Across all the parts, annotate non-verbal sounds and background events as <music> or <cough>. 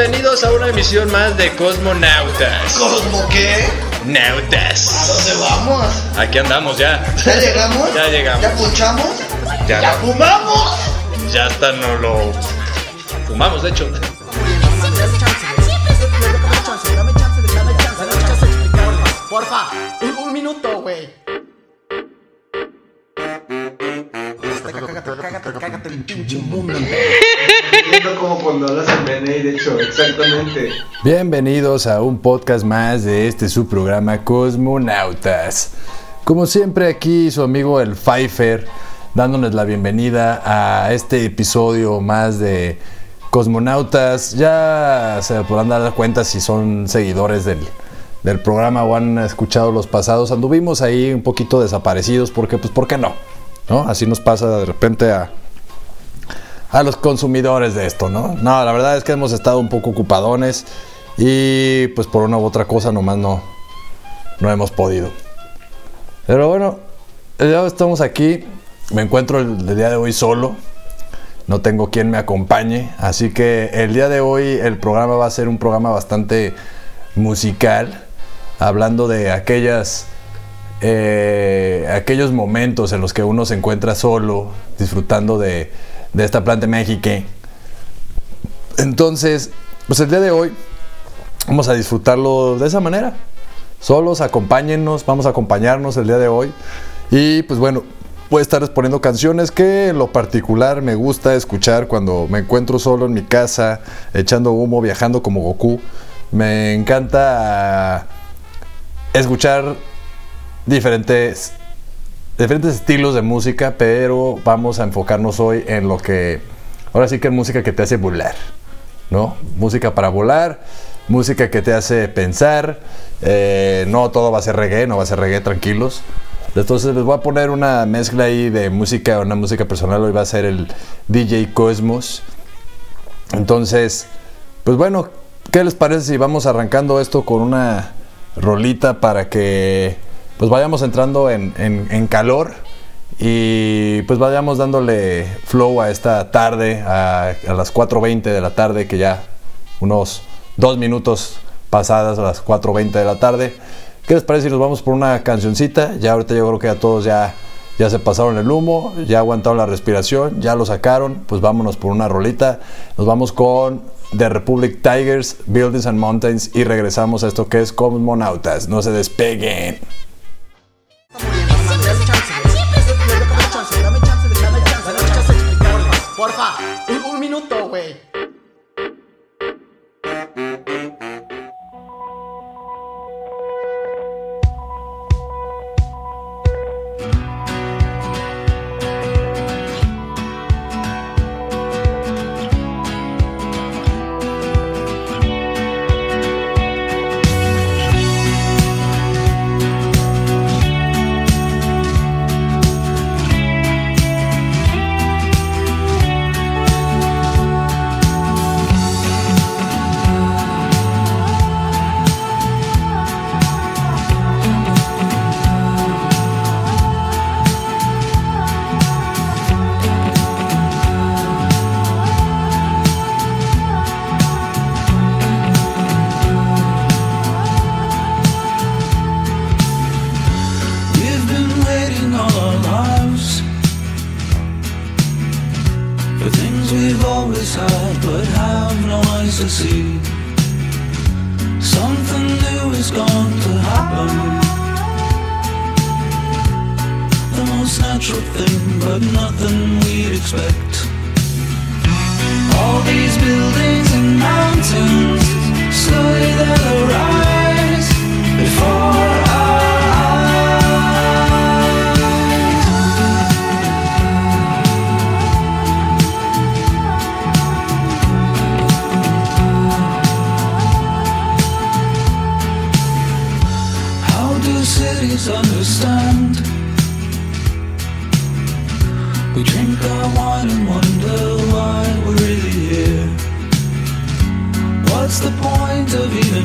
Bienvenidos a una emisión más de Cosmonautas. ¿Cosmo qué? ¿A Nautas. dónde vamos? Aquí andamos ya. ¿Ya llegamos? Ya llegamos. ¿Ya punchamos? Ya. ¿Ya fumamos? Ya hasta no lo fumamos, de hecho. Dame chance, dame chance, dame chance, dame chance de explicarlo. Porfa, un, minuto, güey. Cágate, cágate, cágate el pinche mundo. Siento como cuando hablas en de hecho, exactamente. Bienvenidos a un podcast más de este su programa Cosmonautas. Como siempre aquí su amigo el Pfeiffer dándoles la bienvenida a este episodio más de Cosmonautas. Ya se podrán dar cuenta si son seguidores del, del programa o han escuchado los pasados. Anduvimos ahí un poquito desaparecidos porque pues ¿por qué no? ¿No? Así nos pasa de repente a, a los consumidores de esto, ¿no? No, la verdad es que hemos estado un poco ocupadones y pues por una u otra cosa nomás no, no hemos podido. Pero bueno, ya estamos aquí. Me encuentro el, día de hoy solo. No tengo quien me acompañe. Así que el día de hoy el programa va a ser un programa bastante musical. Hablando de aquellas eh, aquellos momentos en los que uno se encuentra solo, disfrutando de, de esta planta mágica. Entonces, pues el día de hoy vamos a disfrutarlo de esa manera. Solos, acompáñennos, vamos a acompañarnos el día de hoy. Y pues bueno, voy a estar poniendo canciones que en lo particular me gusta escuchar cuando me encuentro solo en mi casa, echando humo, viajando como Goku. Me encanta escuchar diferentes, diferentes estilos de música, pero vamos a enfocarnos hoy en lo que, ahora sí que es música que te hace volar, ¿no? Música para volar, música que te hace pensar, eh, no todo va a ser reggae, no va a ser reggae, tranquilos. Entonces les voy a poner una mezcla ahí de música, una música personal, hoy va a ser el DJ Cosmos. Entonces, pues bueno, ¿qué les parece si vamos arrancando esto con una rolita para que pues vayamos entrando en, en- calor y pues vayamos dándole flow a esta tarde, a, a las 4.20 de la tarde, que ya unos dos minutos pasadas a las 4.20 de la tarde. ¿Qué les parece si nos vamos por una cancioncita? Ya ahorita yo creo que a todos ya, ya se pasaron el humo, ya aguantaron la respiración, ya lo sacaron, pues vámonos por una rolita. Nos vamos con The Republic Tigers, Buildings and Mountains y regresamos a esto que es Cosmonautas. No se despeguen. Dame chance, güey. Dame chance, dame chance, dame chance, dame chance de explicarlo. Porfa,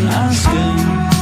asking?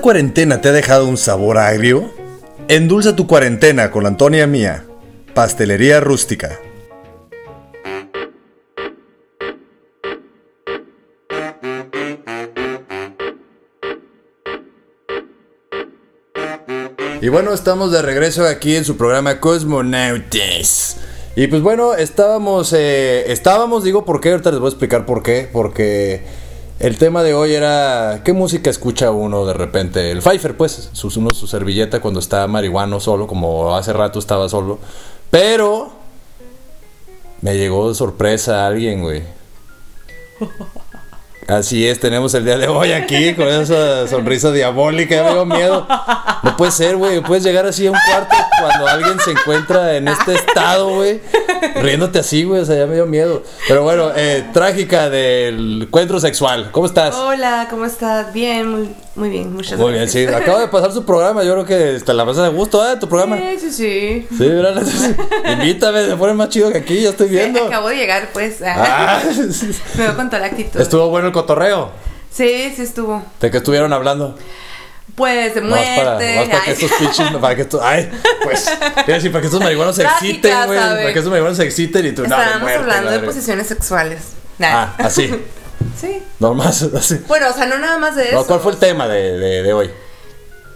¿Esta cuarentena te ha dejado un sabor agrio? Endulza tu cuarentena con la Antonia Mía, Pastelería Rústica. Y bueno, estamos de regreso aquí en su programa Cosmonautas. Y pues bueno, estábamos, eh, estábamos, digo por qué, ahorita les voy a explicar por qué, porque el tema de hoy era qué música escucha uno de repente. El Pfeiffer, pues, su, uno su servilleta cuando está marihuano solo, como hace rato estaba solo. Pero me llegó de sorpresa alguien, güey. Así es, tenemos el día de hoy aquí con esa sonrisa diabólica, me dio miedo. No puede ser, güey, puedes llegar así a un cuarto cuando alguien se encuentra en este estado, güey, riéndote así, güey, o sea, ya me dio miedo. Pero bueno, eh, trágica del encuentro sexual, ¿cómo estás? Hola, ¿cómo estás? Bien, muy, muy bien, muchas Muy bien, sí, gracias. acaba de pasar su programa, yo creo que te la pasas de gusto, ¿eh? Tu programa. Sí, sí, sí. Sí. Invítame, se pone más chido que aquí, ya estoy Sí, viendo. acabo de llegar, pues. Ah, <laughs> Me veo con toda la actitud. estuvo bueno el cotorreo. Sí, sí estuvo. ¿De qué estuvieron hablando? Pues de No, para, muerte. no, para que estos pinches, para que estos, ay, pues, <laughs> decir, para que estos marihuanos se Trágica, exciten, güey, para que estos marihuanos se exciten y tú, no, de Estábamos muerte, hablando de posiciones sexuales. Ah, Nah. así, <laughs> Sí. nomás, así. Bueno, o sea, no nada más de eso. No, ¿Cuál fue el tema de, de, de hoy?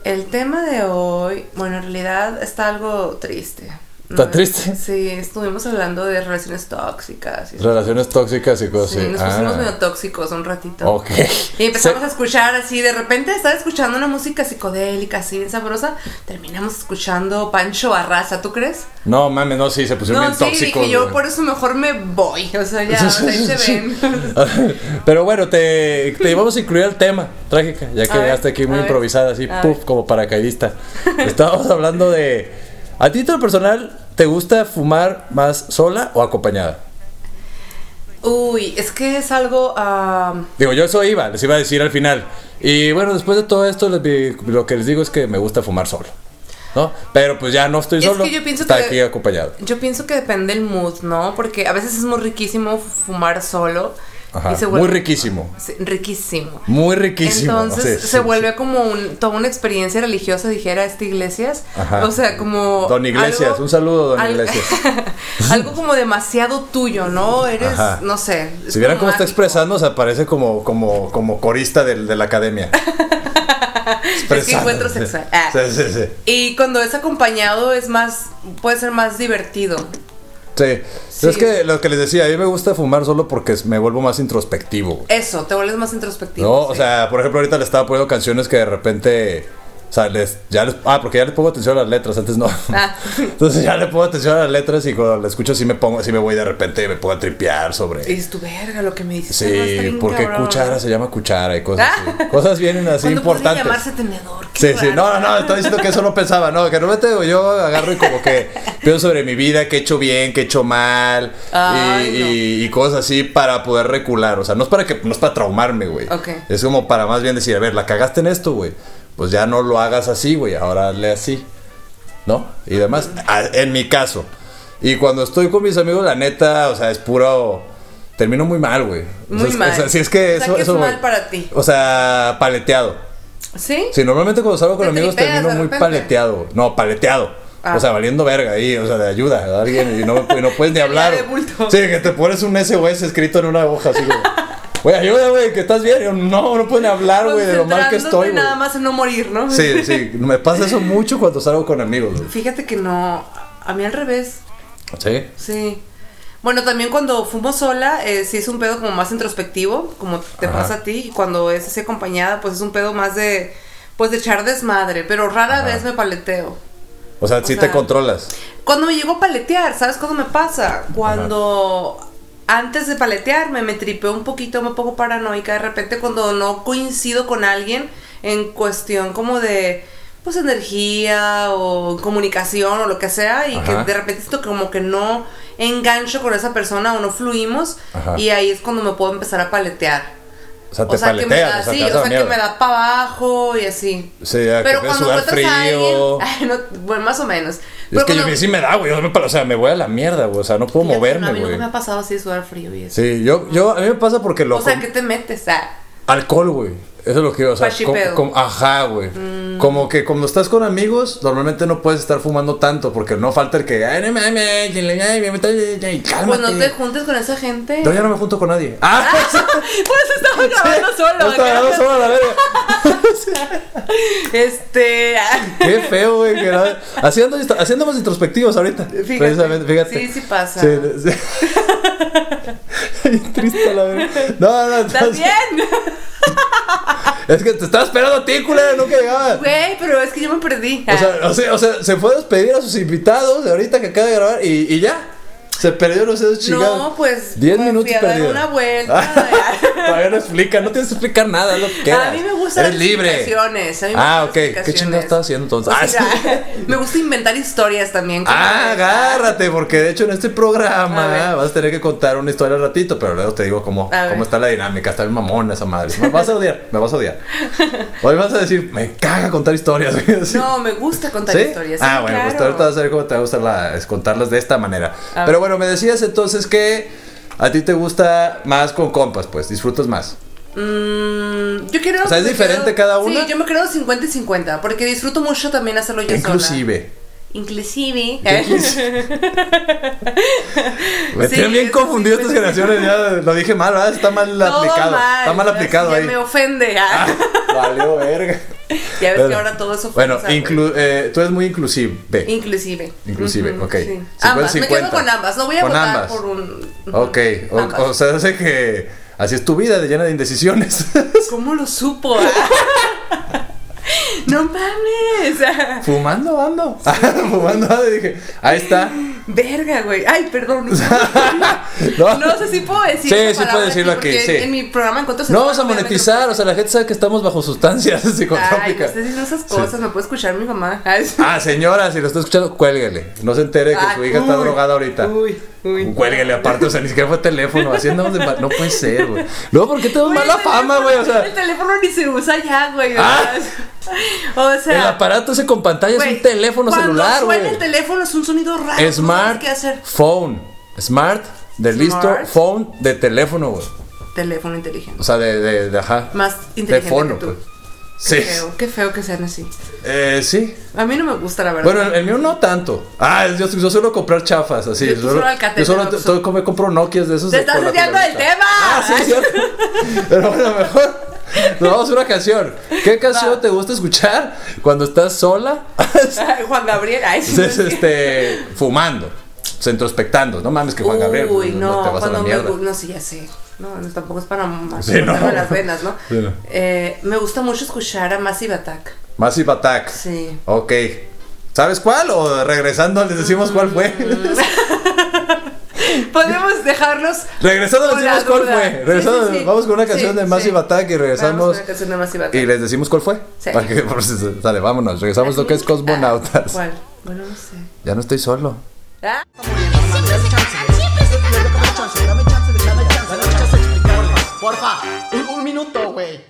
El tema de hoy, bueno, en realidad está algo triste. ¿Está triste? Sí, estuvimos hablando de relaciones tóxicas. Y Relaciones tóxicas y cosas Sí, así. nos Ah, pusimos medio tóxicos un ratito. Ok. Y empezamos Se- a escuchar así, de repente estaba escuchando una música psicodélica, así bien sabrosa. Terminamos escuchando Pancho Barraza, ¿tú crees? No, mames, no, sí, se pusieron No, bien sí, tóxicos. dije yo por eso mejor me voy. O sea, ya, o sea, ahí se ven. <laughs> Pero bueno, te, te vamos a incluir el tema, trágica, ya que llegaste aquí muy improvisada, así, puff, como paracaidista. <laughs> Estábamos hablando de. ¿A título personal, te gusta fumar más sola o acompañada? Uy, es que es algo. Digo, yo eso iba, les iba a decir al final. Y bueno, después de todo esto, les lo que les digo es que me gusta fumar solo. ¿No? Pero pues ya no estoy Es solo. que yo pienso está que- aquí acompañado. yo pienso que depende el mood, ¿no? Porque a veces es muy riquísimo fumar solo. Ajá, muy riquísimo. Riquísimo. Muy riquísimo. Entonces Sí, se sí, vuelve como un, toda una experiencia religiosa, dijera este Iglesias. Ajá. O sea, como. Don Iglesias, algo- un saludo, don al- Iglesias. <laughs> algo como demasiado tuyo, ¿no? Eres, Ajá. no sé. Si vieran cómo está expresando, o sea, parece como, como, como corista del- de la academia. <laughs> Es que encuentro sexual. Ah. Sí, sí, sí. Y cuando es acompañado es más. puede ser más divertido. Sí. Sí. Es que lo que les decía, a mí me gusta fumar solo porque me vuelvo más introspectivo. Eso, te vuelves más introspectivo. No, o sea, por ejemplo, ahorita le estaba poniendo canciones que de repente. O sea, les, ya les, ah, porque ya le pongo atención a las letras, antes no. Ah. <laughs> Entonces ya le pongo atención a las letras y cuando la escucho así me pongo, así me voy de repente y me pongo a tripear Y sobre. dices tu verga lo que me dices. Sí, porque cabrón. cuchara se llama cuchara y cosas Ah. así. Cosas vienen así ¿Cuándo podría importantes. llamarse tenedor? Sí, sí, no, no, no, estaba diciendo que eso no pensaba, no, que normalmente yo agarro y como que pienso sobre mi vida, qué he hecho bien, qué he hecho mal y, Ay, no. y- y cosas así para poder recular, o sea, no es para que, no es para traumarme, güey. Ok. Es como para más bien decir, a ver, la cagaste en esto, güey, pues ya no lo hagas así, güey, ahora hazle así, ¿no? Y demás, a- en mi caso. Y cuando estoy con mis amigos, la neta, o sea, es puro... Termino muy mal, güey. O sea, Muy mal. O sea, si es que O sea, eso... que es eso- mal para ti. O sea, paleteado. ¿Sí? Sí, normalmente cuando salgo con Te amigos termino muy paleteado. No, paleteado. Ah. O sea, valiendo verga ahí, o sea, de ayuda a alguien y no, y no puedes ni <laughs> hablar. de bulto. Sí, que te pones un SOS escrito en una hoja así, güey. Güey, ayuda, güey, que estás bien. Yo, no, no puedes ni hablar, güey, de lo mal que estoy, güey. nada más en no morir, ¿no? Sí, sí, me pasa eso <laughs> mucho cuando salgo con amigos, güey. Fíjate que no. A mí al revés, ¿Sí? sí. Bueno, también cuando fumo sola, eh, sí es un pedo como más introspectivo, como te Ajá. pasa a ti. Y cuando es así acompañada, pues es un pedo más de, pues de echar desmadre. Pero rara Ajá. vez me paleteo. O sea, sí O te sea, controlas. Cuando me llego a paletear, ¿sabes cuándo me pasa? Cuando antes de paletearme me tripeo un poquito, me pongo paranoica de repente cuando no coincido con alguien en cuestión como de pues energía o comunicación o lo que sea y Ajá. que de repente siento como que no engancho con esa persona o no fluimos Ajá. y ahí es cuando me puedo empezar a paletear. O sea, te o sea, que me paleteas, da, o sea, sí, o sea, que me da para abajo y así. Sí, que Pero te cuando sudar encuentras a alguien, frío. <laughs> Ay, no, bueno, más o menos. Es Pero que yo a cuando- mí sí me da, güey. yo O sea, me voy a la mierda, güey. O sea, no puedo moverme, no, a mí güey. nunca me ha pasado así sudar frío y eso. Sí, yo, yo, a mí me pasa porque lo. o sea, ¿qué te metes? Ah, Alcohol, güey. Eso es lo que, o sea, Pachipedo. com- com- ajá, güey. Mm. Como que cuando estás con amigos, normalmente no puedes estar fumando tanto porque no falta el que, ay, no mames, ay, ay, me meto- ay, ay, cálmate. pues no te juntes con esa gente. No, ya no me junto con nadie. Ah, <laughs> Por eso estaba grabando solo. no estaba acá. grabando solo la verga. <laughs> Este. ah, Qué feo, güey. ando, así andamos introspectivos ahorita. Fíjate. Precisamente, fíjate. Sí, sí pasa. Sí, sí. <laughs> Triste a la verga. No, no, ¿Estás bien? Es que te estaba esperando a ti, culera, nunca llegaba. Güey, pero es que yo me perdí. O sea, o sea, o sea, se fue a despedir a sus invitados de ahorita que acaba de grabar y, y ya. Se perdió los dedos chingados. no, pues. 10 me minutos fui a dar una vuelta. <laughs> Todavía no explica, no tienes que explicar nada, lo que. A mí me gustan las explicaciones. A mí me Ah, ok. ¿Qué explicaciones. chingado estás haciendo entonces? O Ah, sea, <laughs> me gusta inventar historias también. Ah, agárrate, porque de hecho en este programa vas a tener que contar una historia al ratito, pero luego te digo cómo, cómo está la dinámica, está bien mamona esa madre. Me vas a odiar, me vas a odiar. Hoy vas a decir, me caga contar historias. <laughs> No, me gusta contar ¿Sí? historias. Ah, sí, bueno, pues claro. ahorita vas a ver cómo te va a gustar la- contarlas de esta manera. A Pero. Bueno, me decías entonces que a ti te gusta más con compas, pues, disfrutas más. Mm, yo quiero. O sea, ¿es diferente cada una? Sí, yo me creo 50 y 50. Porque disfruto mucho también hacerlo yo sola. Inclusive. Inclusive. <laughs> Me Sí, tienen bien confundido estas 50. generaciones, ya lo dije mal, ¿verdad? Está mal Todo aplicado. mal, Está mal aplicado ahí. me ofende. ah. Valió verga. <laughs> Ya ves Bueno. que ahora todo eso Bueno, ofensa, güey. inclu- eh, tú eres muy inclusive. Inclusive. Inclusive, Ujú, ok. sí. 50, Ambas, me 50. quedo con ambas. No voy a Con votar ambas. por un. Ok, o, o sea, hace que así es tu vida, de llena de indecisiones. ¿Cómo lo supo? <laughs> ah? <laughs> no mames. ah. Fumando ando. <laughs> Fumando ando. Y dije, ahí está. Verga, güey. Ay, perdón. <laughs> No, No sé si puedo decir. Sí, esa sí puedes decirlo aquí, aquí, sí. En mi programa encuentro No vamos a monetizar, o sea, la gente sabe que estamos bajo sustancias Ay, no psicotrópicas. estés diciendo esas cosas, me puede escuchar mi mamá. Ay, Ah, señora, si lo está escuchando, cuélguele. No se entere que Ay, su hija está uy, drogada ahorita. Uy, uy. Cuélguele aparte, o sea, ni siquiera fue teléfono. Así andamos de mal- No puede ser, güey. Luego, ¿por qué tenemos Güey, mala fama, güey? O sea, El teléfono ni se usa ya, güey. de Ah. O sea. el aparato ese con pantalla es un teléfono celular, suena güey. el teléfono es un sonido raro. Smart ¿Qué hacer? phone. Smart de listo phone de teléfono, güey. Teléfono inteligente. O sea, de, de, de ajá. Más de inteligente fono, que tú. pues. Sí. Qué feo, qué feo que sean así. Eh, sí. A mí no me gusta, la verdad. Bueno, el, mío no tanto. Ah, yo, yo suelo comprar chafas, así. Yo solo yo solo me compro Nokias de esos. ¡Te de- estás desviando del tema! Ah, sí, es cierto. <laughs> Pero bueno, mejor. Nos vamos a una canción. ¿Qué canción Va. te gusta escuchar cuando estás sola? Juan Gabriel, ay, sí. Es, este, fumando, introspectando. No mames que Juan Gabriel. Uy, pues, no, te vas a la cuando me No, sí, ya sé. No, no, tampoco es para más Sí, no. las venas, ¿no? Sí, no. Eh, me gusta mucho escuchar a Massive Attack. Massive Attack. Sí. Ok. ¿Sabes cuál? O regresando les decimos cuál fue. <laughs> Podemos dejarlos. regresando les decimos cuál fue. Sí, Regresando, sí, sí. vamos con una Sí, canción de sí. Massive Attack y Vamos regresamos. con canción de Massive Attack. Y les decimos cuál fue. Sí. Para que, sale, vámonos. Regresamos a lo que es Cosmonautas. ¿Cuál? Bueno, no sé. Ya no estoy solo. Ah. Porfa, un, minuto, güey.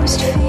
closed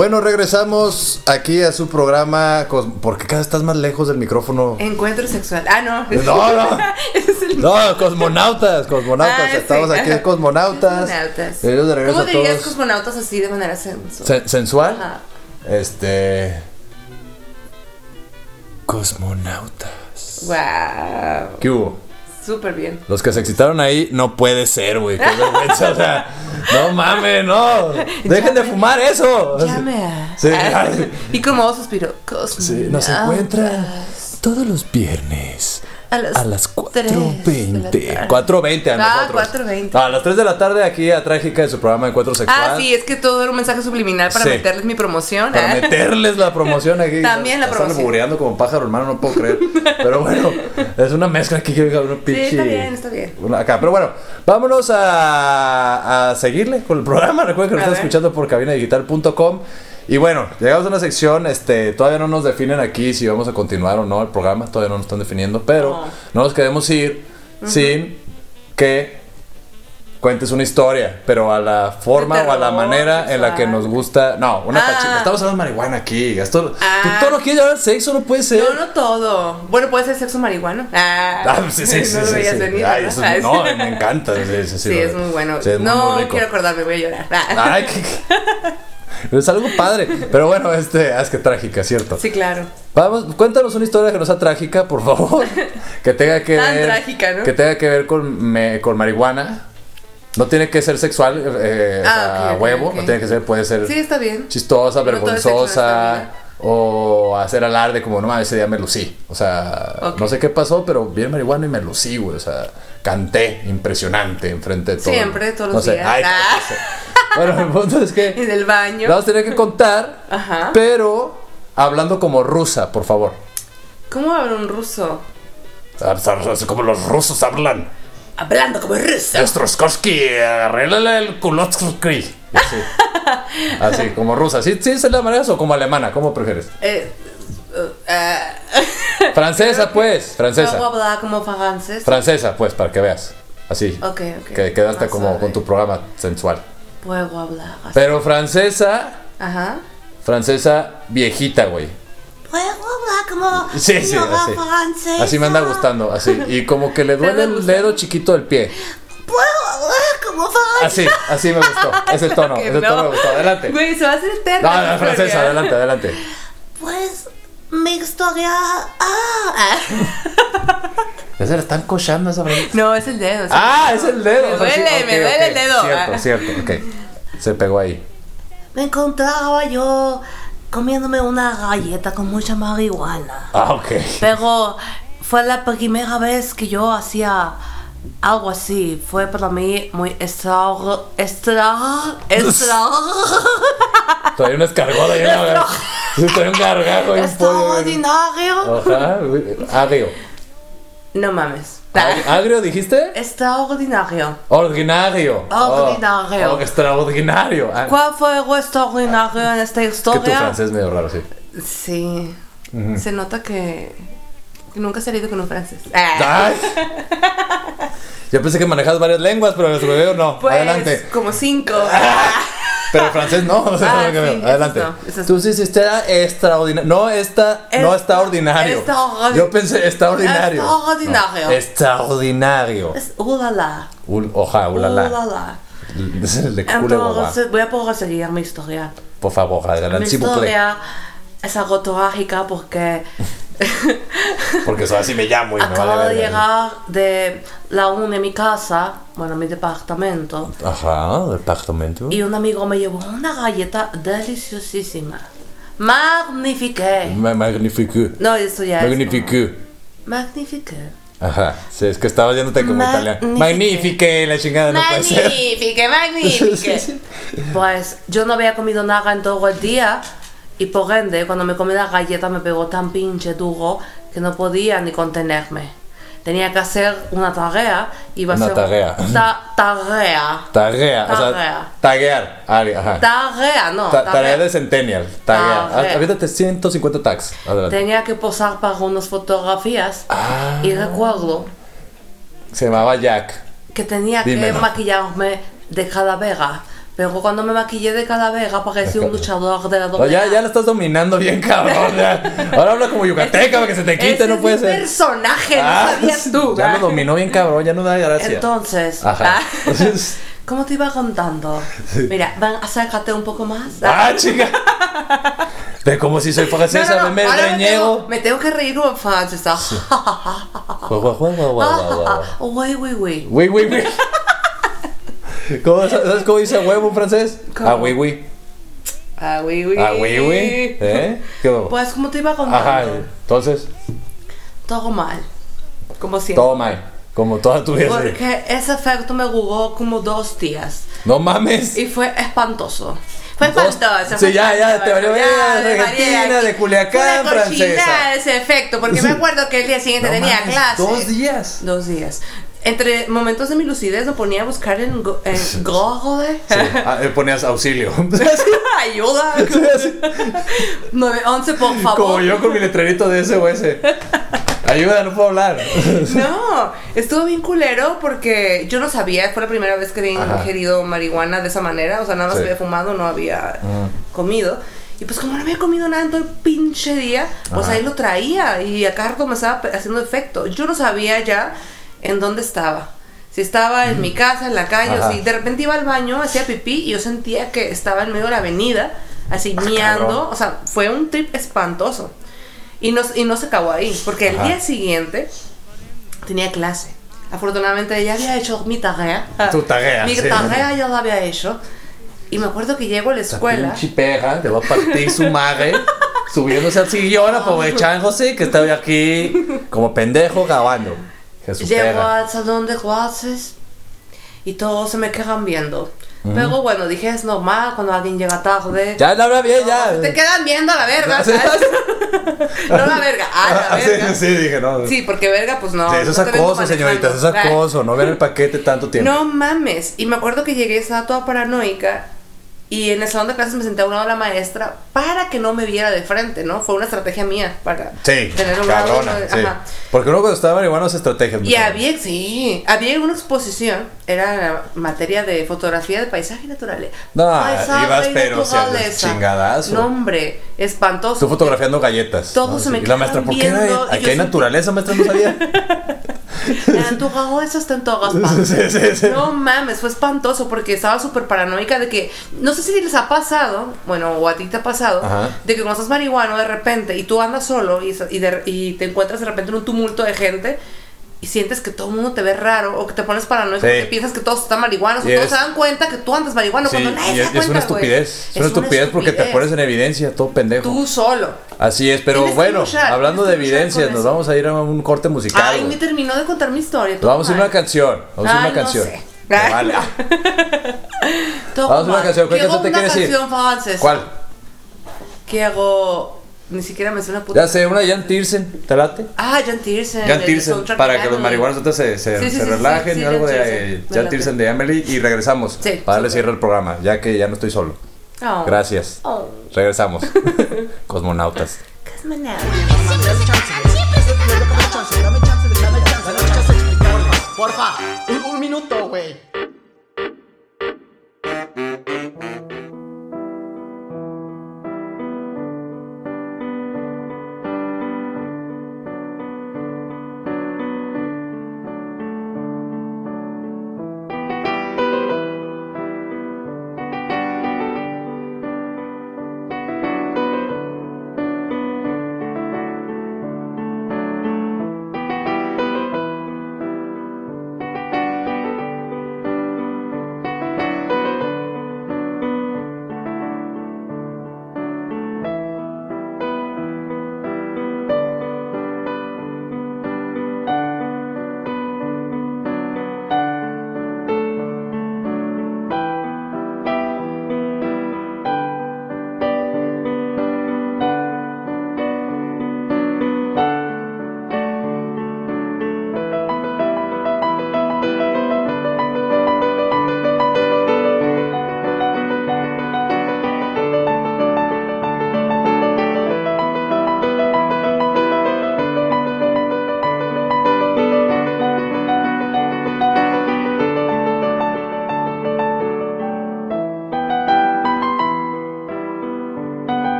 bueno, regresamos aquí a su programa. Cos- Porque cada vez estás más lejos del micrófono. Encuentro sexual. Ah, no. No, no. <laughs> El No, cosmonautas, cosmonautas. Ah, sí. Estamos aquí en cosmonautas. Cosmonautas. De regreso ¿Cómo dirías todos. cosmonautas así de manera sensual? Sen- ¿Sensual? Ajá. Este. Cosmonautas. Wow. ¿Qué hubo? Súper bien. Los que se excitaron ahí, no puede ser, güey. Qué vergüenza. O sea, no mames, no. <laughs> Dejen de fumar eso. Llame a. Sí. Y como suspiro. Sí, nos encuentra todos los viernes. A las, A las 3 de la 4.20. tarde. 4.20 a Ah, nosotros. 4:20. No, a las 3 de la tarde aquí a Trágica de su programa Encuentro Sexual. Ah, sí, es que todo era un mensaje subliminal para Sí. meterles mi promoción. Para ah. meterles la promoción aquí. <laughs> También la Están promoción. albureando como pájaro, hermano, no puedo creer. Pero bueno, <laughs> es una mezcla aquí que una Sí, pinche. está bien, está bien. Acá, pero bueno, vámonos a, a seguirle con el programa. Recuerden que nos están escuchando por cabinadigital.com. Y bueno, llegamos a una sección, este, todavía no nos definen aquí si vamos a continuar o no el programa, todavía no nos están definiendo, pero No. no nos queremos ir sin que cuentes una historia, pero a la forma De o a la terror, manera en la que nos gusta. No, una Ah. pachita. Estamos hablando de marihuana aquí. Esto, Ah. tú todo lo quieres llevar sexo, no puede ser. No, no todo. Bueno, puede ser sexo marihuano. Ah, Ah, sí, sí, sí, <laughs> no sí, sí. venir. Ay, eso- no, me encanta. Sí, sí, sí, Sí, es muy bueno. es muy, no muy quiero acordarme, voy a llorar. Ah. Ay, qué- qué- <laughs> es algo padre. Pero bueno, este, ah, es que trágica, ¿cierto? Sí, claro. Vamos, cuéntanos una historia que no sea trágica, por favor. <laughs> Que tenga que Tan ver. trágica, ¿no? Que tenga que ver con, me- con marihuana. No tiene que ser sexual, eh, Ah, a huevo. No tiene que ser, puede ser Sí, está bien. chistosa, No vergonzosa. O hacer alarde como, no mames, ese día me lucí. O sea, no sé qué pasó, pero vi el marihuana y me lucí, güey. O sea, canté impresionante enfrente de todo. Siempre, todos no los sé. días. Ay, Ah. no sé. Bueno, el punto es que <laughs> En el baño. vamos a tener que contar, Ajá. pero hablando como rusa, por favor. ¿Cómo habla un ruso? Como los rusos hablan. Hablando como ruso. Ostroskowski, arréglale el kulotsky. Así. Así, como rusa. ¿Sí, ¿Sí es la manera o como alemana? ¿Cómo prefieres? Eh, uh, ah. Francesa, pues. Francesa. ¿Puedo hablar como francés? Francesa, pues, para que veas. Así. Ok, ok. Que quedaste como con tu programa sensual. Puedo hablar así. Pero francesa, Ajá. francesa viejita, güey. Puedo como Sí, sí, así. francesa. Así me anda gustando, así. Y como que le duele el dedo chiquito del pie. Como francesa. Así, así me gustó. <laughs> Ese tono, Que ese no. tono me gustó. Adelante. Güey, se va a hacer eterno. No, no, francesa, adelante, adelante. Pues mi historia. Ah, Ya se la están cochando esa broma. No, es el dedo. es el Ah, dedo. es el dedo. Me o sea, sí, duele, ok, me duele ok. el dedo. Cierto, Ah. cierto, ok. Se pegó ahí. me encontraba yo comiéndome una galleta con mucha marihuana. Ah, ok. Pero fue la primera vez que yo hacía algo así. Fue para mí muy extra. extra. extra. <laughs> Todavía un escargot ahí en la Sí, todavía un gargajo y un pollo. extraordinario. Ajá, agrio. No mames. Ag- ¿Agrio dijiste? Extraordinario. Ordinario. Ordinario. Oh, oh, extraordinario. Ah, ¿Cuál fue lo extraordinario en esta que tu historia? francés es medio raro, sí. Sí. Se nota que, que nunca he salido con un francés. Ay. <laughs> Yo pensé que manejas varias lenguas, pero el veo no. Pues, Adelante. como cinco. <laughs> Pero el francés no. <laughs> o sea, Ah, veo. sí, Adelante. no, Tú sí hiciste era extraordinario. No, está, no Esta- está ordinario. extraordi- Yo pensé extraordinario. Extraordinario. No, extraordinario. Es ulala. Ul- Oja, ulala. Ulala. <laughs> Es. Entonces, voy a proseguir mi historia. Por favor, Mi adelante. plaît. historia es algo trágica porque <laughs> Porque eso así me llamo y me acabo vale de llegar de la UN de mi casa, bueno, mi departamento, Ajá, departamento. y un amigo me llevó una galleta deliciosísima. Magnifique. Ma- Magnifique. No, eso ya es. Magnifique. Magnifique. Ajá, sí, es que estaba yéndote como italiano. Magnifique. Magnifique, la chingada no puede ser. Magnifique, magnifique. <laughs> Pues yo no había comido nada en todo el día y por ende cuando me comí la galleta me pegó tan pinche duro que no podía ni contenerme. Tenía que hacer una tarea y iba a Una ser tarea. Ta- tarea. Taguea, o sea, Tarea. taguear. Ajá. Tarea, no. Ta- tarea. tarea de Centennial. Tarea. Ah, Aviéntate 150 tags. Adelante. Tenía que posar para unas fotografías Ah. y recuerdo Se llamaba Jack. que tenía Dímelo. que maquillarme de calavera, Pero cuando me maquillé de calavera parecía un luchador de la No, doble ya, ya la estás dominando bien, <laughs> cabrón. ya. Ahora habla como yucateca para que se te quite, Ese no es puede mi ser. personaje, no Ah, sabías tú. Ya ¿verdad? lo dominó bien, cabrón, ya no da gracia. Entonces, Ajá. ah, <laughs> <laughs> ¿cómo te iba contando? Mira, ven, acércate un poco más. ¡Ah, chica! De como si soy francesa, No, no, no, me me me tengo que reír como francesa. Guau, guau, guau, guau, guau, guau, guau. Uy, uy, uy. Oui, oui, oui. <laughs> ¿Cómo, ¿Sabes cómo dice huevo en francés? ¿Cómo? Ah, oui, oui. Ah, uy, uy. Ah, oui, oui. ¿Eh? ¿Qué? Pues, ¿cómo te iba contando? Ajá, entonces, Todo mal. Como siempre. todo mal. Como toda tu vida. Porque ese efecto me jugó como dos días. No mames. Y fue espantoso. Fue espantoso. Sí, ya, ya, te valió de Argentina, de Culiacán, francesa. ese efecto, porque me acuerdo que el día siguiente tenía mames, clase. Dos días. Dos días. Entre momentos de mi lucidez me ponía a buscar en, go- en Google. Sí. Ah, eh, ponías auxilio. <laughs> Ayuda. 911, por favor. Como yo con mi letrerito de SOS. Ayuda, no puedo hablar. <laughs> No, estuvo bien culero porque yo no sabía, fue la primera vez que había ingerido marihuana de esa manera, o sea, nada más Sí. había fumado, no había comido. Y pues como no había comido nada en todo el pinche día, pues Ajá. ahí lo traía y acá rato me estaba haciendo efecto. Yo no sabía ya en dónde estaba. Si estaba en mi casa, en la calle, Ajá. o si de repente iba al baño, hacía pipí y yo sentía que estaba en medio de la avenida, así Ah, miando. cabrón. O sea, fue un trip espantoso. Y no, y no se acabó ahí, porque el día siguiente tenía clase. Afortunadamente ya había hecho mi tarea. Tu tarea, Mi sí. tarea ya la había hecho. Y me acuerdo que llego a la escuela. Pinche perra, te va a partir su madre. Subiéndose al sillón, <laughs> aprovechándose que estaba aquí como pendejo grabando. Jesús Llego perra. al salón de clases y todos se me quedan viendo. Pero bueno, dije, es normal cuando alguien llega tarde. Ya, no habla bien, ya. Te quedan viendo a la verga, <laughs> Sí. ¿sabes? no la verga, a la Ah, sí, verga. sí, dije, no. Sí, porque verga, pues no. Sí, eso es no acoso, señoritas, eso es acoso. No vean el paquete tanto tiempo. No mames. Y me acuerdo que llegué, estaba toda paranoica. Y en el salón de clases me senté a un lado de la maestra para que no me viera de frente, ¿no? Fue una estrategia mía para Sí, tener un lado. de- sí. Porque uno cuando está marihuana hace estrategias. Y había, sí, había una exposición, era materia de fotografía de paisaje natural. No, Paisaje ibas, pero, o sea, naturaleza. chingadazo. No, hombre, espantoso. Tú fotografiando galletas. Todos ¿no? se me Y la maestra, ¿por qué Aquí hay naturaleza, maestra, no sabía. <laughs> En tu eso está en todas partes. Sí, sí, sí. No mames, fue espantoso porque estaba súper paranoica de que, no sé si les ha pasado, bueno, o a ti te ha pasado, Ajá. de que cuando estás marihuano de repente y tú andas solo y, y, de- y te encuentras de repente en un tumulto de gente y sientes que todo el mundo te ve raro o que te pones paranoico Sí. porque piensas que todos están marihuanos o todos se dan cuenta que tú andas marihuano Sí, cuando nadie y se da cuenta, es una estupidez. Es una estupidez porque te pones en evidencia, todo pendejo. Tú solo. Así es, pero Tienes que bueno, luchar, hablando de que evidencias, nos vamos a ir a un corte musical. Ay, me terminó de contar mi historia. Nos vamos a una canción. Vamos a una no canción. sé. Vale. <laughs> Vamos a una canción. ¿Qué te quieres ir? canción francesa. ¿Cuál? Ni siquiera me suena puta. Ya sé, una de Jan Tirsen, ¿te late? Ah, Jan Tiersen. Jan soundtrack para que los marihuanos se, se, Sí, sí, se sí, relajen sí, y sí, algo Jan de Tiersen. eh, Jan late. Tirsen de Emily y regresamos Sí, para darle cierre al programa, ya que ya no estoy solo. Oh. Gracias. Oh. Regresamos. Cosmonautas. Dame chance, dame chance, dame chance de explicarme. Porfa, un, un minuto, güey.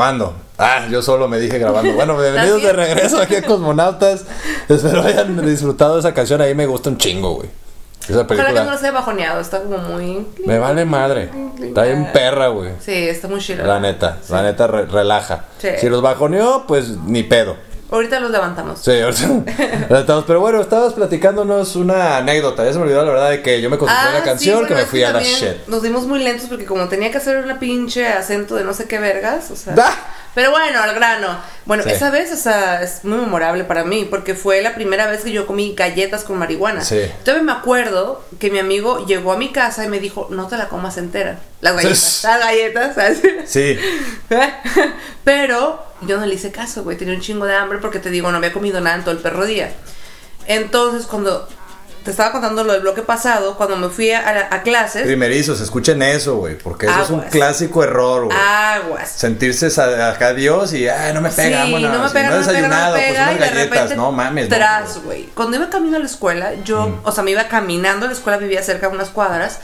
Grabando. Ah, yo solo me dije grabando. Bueno, <laughs> bienvenidos de regreso aquí a Cosmonautas. Espero hayan disfrutado esa canción. Ahí me gusta un chingo, güey. Esa Ojalá que no película. haya bajoneado, está como muy... Me vale madre. Está bien perra, güey. Sí, está muy chila. La neta, la neta re- relaja. Sí. Si los bajoneó, pues ni pedo. Ahorita los levantamos. Sí, ahorita estamos. Pero bueno, estabas platicándonos una anécdota. Ya se me olvidó la verdad de que yo me concentré en la Ah, sí, canción bueno, que me fui a la shit. Nos dimos muy lentos porque como tenía que hacer una pinche acento de no sé qué vergas, o sea... ¡Ah! Pero bueno, al grano. Bueno, Sí. esa vez, o sea, es muy memorable para mí porque fue la primera vez que yo comí galletas con marihuana. Sí. Entonces me acuerdo que mi amigo llegó a mi casa y me dijo, no te la comas entera. Las galletas. Sí. <laughs> Las galletas, ¿sabes? Sí. <laughs> Pero yo no le hice caso, güey. Tenía un chingo de hambre porque te digo, no había comido nada en todo el perro día. Entonces, cuando te estaba contando lo del bloque pasado, cuando me fui a, a- a clases, Primerizos, escuchen eso, güey. Porque eso es un Aguas. clásico error, güey. aguas. Sentirse acá Dios y, ay, no me pega, sí, vámonos. no me pega, no no he me pega, no desayunado, me pega, pues y unas de galletas. repente, no mames, tras, güey. güey. Cuando iba camino a la escuela, yo, o sea, me iba caminando a la escuela, vivía cerca de unas cuadras,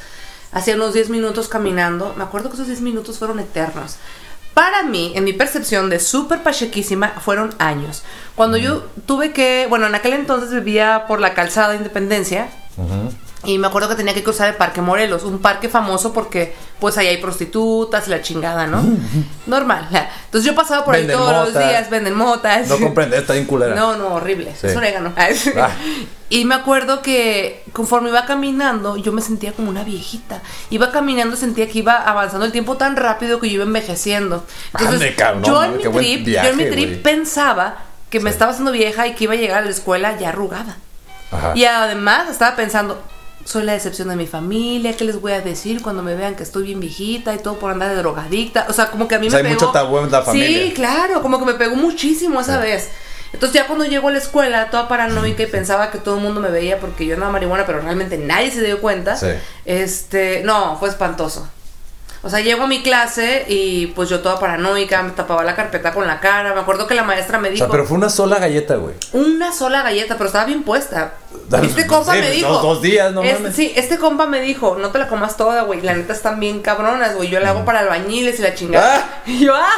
hacía unos 10 minutos caminando. Me acuerdo que esos 10 minutos fueron eternos. Para mí, en mi percepción de súper pachequísima, fueron años. Cuando yo tuve que, bueno, en aquel entonces vivía por la calzada de Independencia. Y me acuerdo que tenía que cruzar el Parque Morelos, un parque famoso porque pues ahí hay prostitutas y la chingada, ¿no? <laughs> Normal. Entonces yo pasaba por Venden ahí todos los mota. días, venden motas. No comprende, está bien culera. No, no, horrible. Sí. Es orégano. Ah. <laughs> Y me acuerdo que conforme iba caminando, yo me sentía como una viejita. Iba caminando, sentía que iba avanzando el tiempo tan rápido que yo iba envejeciendo. Entonces, Ande, cabrón, yo en mi qué buen trip, yo viaje, en mi trip pensaba que me Sí. estaba haciendo vieja y que iba a llegar a la escuela ya arrugada. Ajá. Y además estaba pensando, soy la decepción de mi familia, ¿qué les voy a decir cuando me vean que estoy bien viejita y todo por andar de drogadicta? O sea, como que a mí O sea, me hay pegó. mucho tabú en la familia. Sí, claro, como que me pegó muchísimo esa vez. Entonces ya cuando llego a la escuela, toda paranoica y pensaba que todo el mundo me veía porque yo andaba marihuana, pero realmente nadie se dio cuenta. Sí. Este, no, fue espantoso. O sea, llego a mi clase y pues yo toda paranoica, me tapaba la carpeta con la cara. Me acuerdo que la maestra me O dijo, sea, pero fue una sola galleta, güey. una sola galleta, pero estaba bien puesta. Este pues, compa sí, me dos- dijo. dos días, no es- mames. Sí, este compa me dijo, no te la comas toda, güey. La neta están bien cabronas, güey. Yo la hago para albañiles y la chingada. Ah. <laughs> Y yo, ah.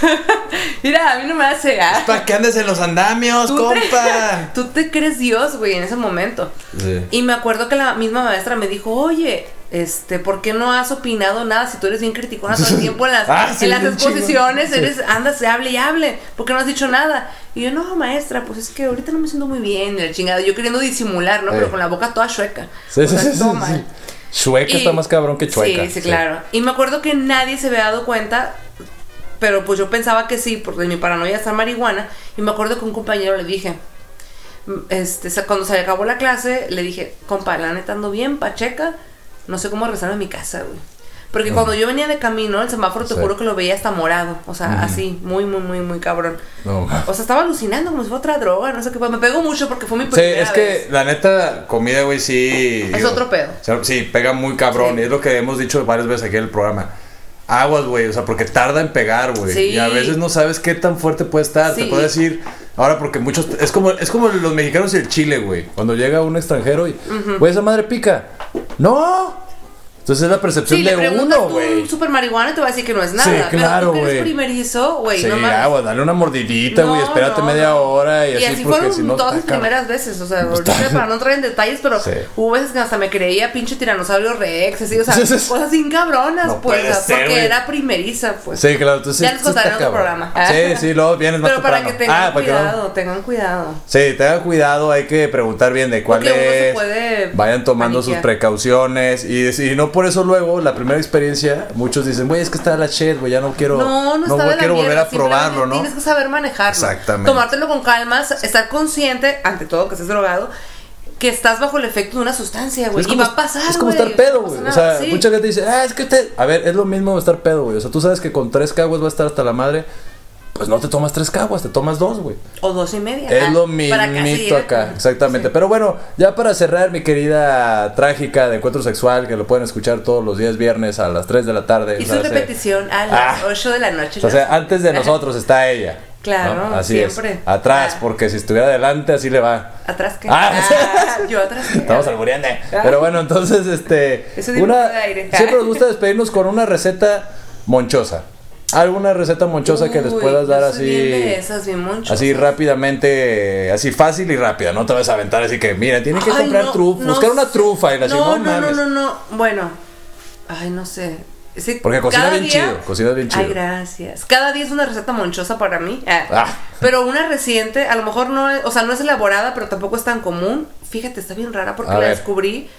<laughs> Mira, a mí no me hace ah. ¿Para qué andes en los andamios, Tú te- compa? <laughs> Tú te crees Dios, güey, en ese momento. Sí. Y me acuerdo que la misma maestra me dijo, oye, este, ¿por qué no has opinado nada si tú eres bien criticona todo el <laughs> tiempo en las, Ah, sí, en las exposiciones? Sí. Eres, andas, se hable y hable. ¿Por qué no has dicho nada? Y yo, no, maestra, pues es que ahorita no me siento muy bien, la chingada. Yo queriendo disimular, ¿no? Eh. Pero con la boca toda chueca. Sí, O sí, sea, sí, todo sí, mal. sí. Chueca está más cabrón que chueca. Sí, sí, claro. Y me acuerdo que nadie se había dado cuenta, pero pues yo pensaba que sí, porque mi paranoia está marihuana. Y me acuerdo que un compañero le dije, mm, este, cuando se acabó la clase, le dije, compa, la neta ando bien, pacheca, no sé cómo regresar a mi casa, güey. Porque cuando yo venía de camino, el semáforo te Sí. juro que lo veía hasta morado. O sea, así, muy, muy, muy, muy cabrón. No, O sea, estaba alucinando como si fuera otra droga, no sé qué. Me pegó mucho porque fue mi Sí, primera es que la neta, comida, güey, sí. Es otro pedo. Sí, pega muy cabrón. Sí. Y es lo que hemos dicho varias veces aquí en el programa. Aguas, güey, o sea, porque tarda en pegar, güey. Sí. Y a veces no sabes qué tan fuerte puede estar. Te Sí. puede decir. Ahora, porque muchos. Es como, es como los mexicanos y el chile, güey. Cuando llega un extranjero y. Güey, esa madre pica. ¡No! Entonces es la percepción Sí, le de preguntas uno, güey. un super marihuana te va a decir que no es nada. Sí, claro, pero güey. primerizo, güey, Sí, no mames. agua, dale una mordidita, güey. No, Espérate no, media no. hora y, Y así, así porque fueron si no. todas mis primeras veces, o sea, ahorita para no entrar en detalles, pero Sí. hubo veces que hasta me creía pinche tiranosaurio rex, así, o sea, cosas bien cabronas, No pues, puede o sea, ser, porque güey. era primeriza, pues. Sí, claro, entonces. Ya les contaré en otro programa. Sí, sí, luego vienes más Pero para que tengan Ah, no- cuidado, tengan cuidado. Sí, tengan cuidado, hay que preguntar bien de cuál es. Vayan tomando sus precauciones. Y, y no por eso luego, la primera experiencia, muchos dicen, güey, es que está la shit, güey, ya no quiero. No, no, está de la quiero volver a probarlo, ¿no? Tienes que saber manejarlo. Exactamente. Tomártelo con calma, estar consciente, ante todo que estés drogado, que estás bajo el efecto de una sustancia, güey. Y va a pasar, es como estar pedo, no güey. pasa O sea, sí. mucha gente dice, ah, es que usted. A ver, es lo mismo estar pedo, güey. O sea, tú sabes que con tres caguas va a estar hasta la madre. Pues no te tomas tres caguas, te tomas dos, güey. O dos y media. Es ah, lo acá, mismito acá, sí. exactamente. Pero bueno, ya para cerrar, mi querida trágica de encuentro sexual, que lo pueden escuchar todos los días viernes a las 3 de la tarde. Y su repetición a las Ah. 8 de la noche. O sea, antes de nosotros está ella. Claro, ¿no? Así siempre. es. Atrás, Ah. porque si estuviera adelante, así le va. ¿Atrás qué? Ah. Ah, yo <laughs> atrás. Estamos albureando. Pero bueno, entonces, este. Eso Una, de aire. siempre nos gusta despedirnos con una receta monchosa. ¿Alguna receta monchosa que les puedas dar de así? esas, bien. Así rápidamente, así fácil y rápida, no te vas a aventar así que, mira, tienen que Ay, comprar no, trufa, no buscar una trufa y la así, no, no, no, mames. no, no, no. Bueno, ay, no sé. Sí, Porque cocina bien chido, cocina bien chido. Ay, gracias. Cada día es una receta monchosa para mí. Ah, Ah. Pero una reciente, a lo mejor no es, o sea, no es elaborada, pero tampoco es tan común. Fíjate, está bien rara porque A la ver. descubrí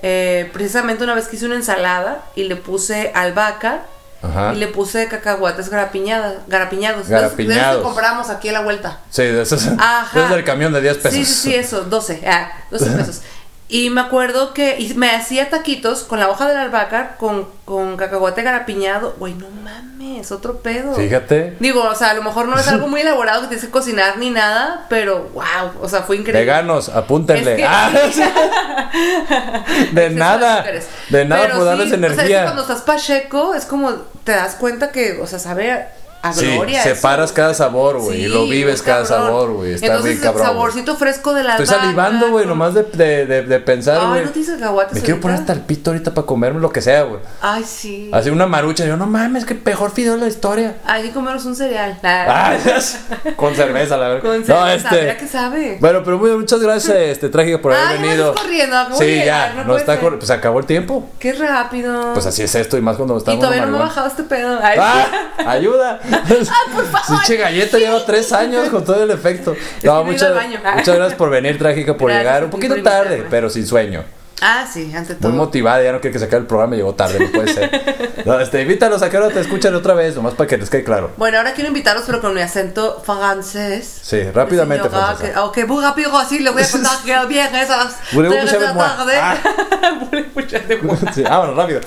eh, precisamente una vez que hice una ensalada y le puse albahaca Ajá. y le puse cacahuates garapiñadas, garapiñados. De esos- De esos Garapiñados. que compramos aquí a la vuelta. Sí, de esos, <laughs> Ajá. de esos del camión de 10 pesos. Sí, sí, sí, eso, 12, ah, 12 <laughs> pesos. Y me acuerdo que y me hacía taquitos con la hoja de la albahaca, con, con cacahuate garapiñado. Güey, no mames, otro pedo. Fíjate. Digo, o sea, a lo mejor no es algo muy elaborado que tienes que cocinar ni nada, pero wow, o sea, fue increíble. Veganos, apúntenle. Es que- Ah, <laughs> <laughs> de nada. De nada Pero por darles sí, O sea, es que energía. cuando estás pacheco, es como te das cuenta que, o sea, sabe a Sí, gloria. eso. separas cada sabor, güey, y lo vives cada sabor, güey. Está Entonces, muy cabrón. el saborcito fresco de la Estoy salivando, güey, nomás de, de, de, de pensar, Ay, güey. ¿no tienes cacahuates Me quiero poner hasta el pito ahorita para comerme lo que sea, güey. Ay, sí. Así una marucha. Yo, no mames, que mejor fideo de la historia. Hay que comernos un cereal. Ah, <laughs> con cerveza, la verdad. Con No, cerveza, este- mira que sabe. Bueno, pero muy- muchas gracias, <laughs> este, Trágica, por haber Ay, venido. estás corriendo, acabo sí, de ya, no no está ser. cor- Pues acabó el tiempo. Qué rápido. Pues así es esto, y más cuando y estamos. todavía no me ha bajado este pedo. Ay, <laughs> <laughs> ¡Ah! Favor. Pinche galleta lleva tres años con todo el efecto. <laughs> No, muchas, muchas gracias por venir, Trágica, por Gracias llegar. Un poquito tarde, pero sin sueño. Ah, sí, ante todo. Muy motivada, ya no quiere que se acabe el programa, llegó tarde, no puede ser. <laughs> No, este, invítalos a que ahora te escuchen otra vez, nomás para que les quede claro. Bueno, ahora quiero invitarlos, pero con mi acento francés. Sí, rápidamente, Señora, francesa. que- Ok, muy rápido, así les voy a contar que bien esas. <laughs> Tres de la tarde. Ah. <laughs> Vámonos, rápido.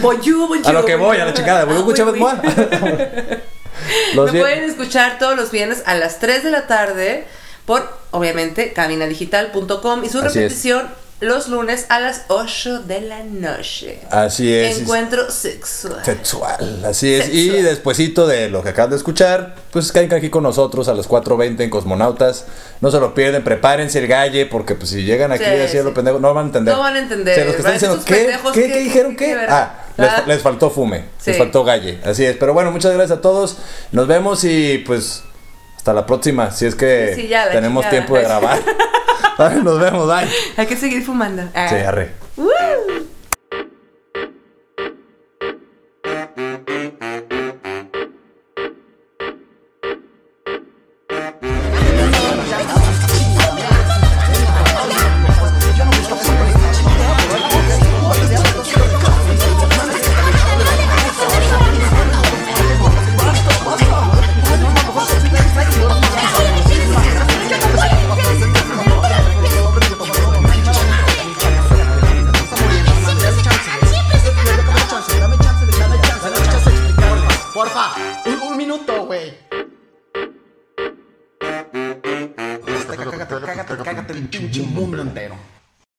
Bonjour, bonjour. A lo que voy, a la chingada. ¿Voy a Ah, escuchar más? Me pueden escuchar todos los viernes a las 3 de la tarde por, obviamente, cabinadigital.com y su repetición los lunes a las 8 de la noche. Así es. Encuentro sexual. Sexual, así es. Y despuesito de lo que acaban de escuchar, pues caigan aquí con nosotros a las 4.20 en Cosmonautas. No se lo pierden, prepárense el galle, porque pues si llegan aquí Sí, así a lo sí. pendejo, no van a entender. No van a entender. O sea, los que están Van a ser diciendo, esos ¿qué? ¿Qué? que- ¿Qué dijeron? ¿Qué? Ah, les, les faltó fume, Sí. les faltó galle. Así es. Pero bueno, muchas gracias a todos. Nos vemos y pues hasta la próxima, si es que Sí, sí, ya, la tenemos chingada. tiempo de grabar. <laughs> Nos vemos, bye. Hay que seguir fumando. Ah. Sí, arre.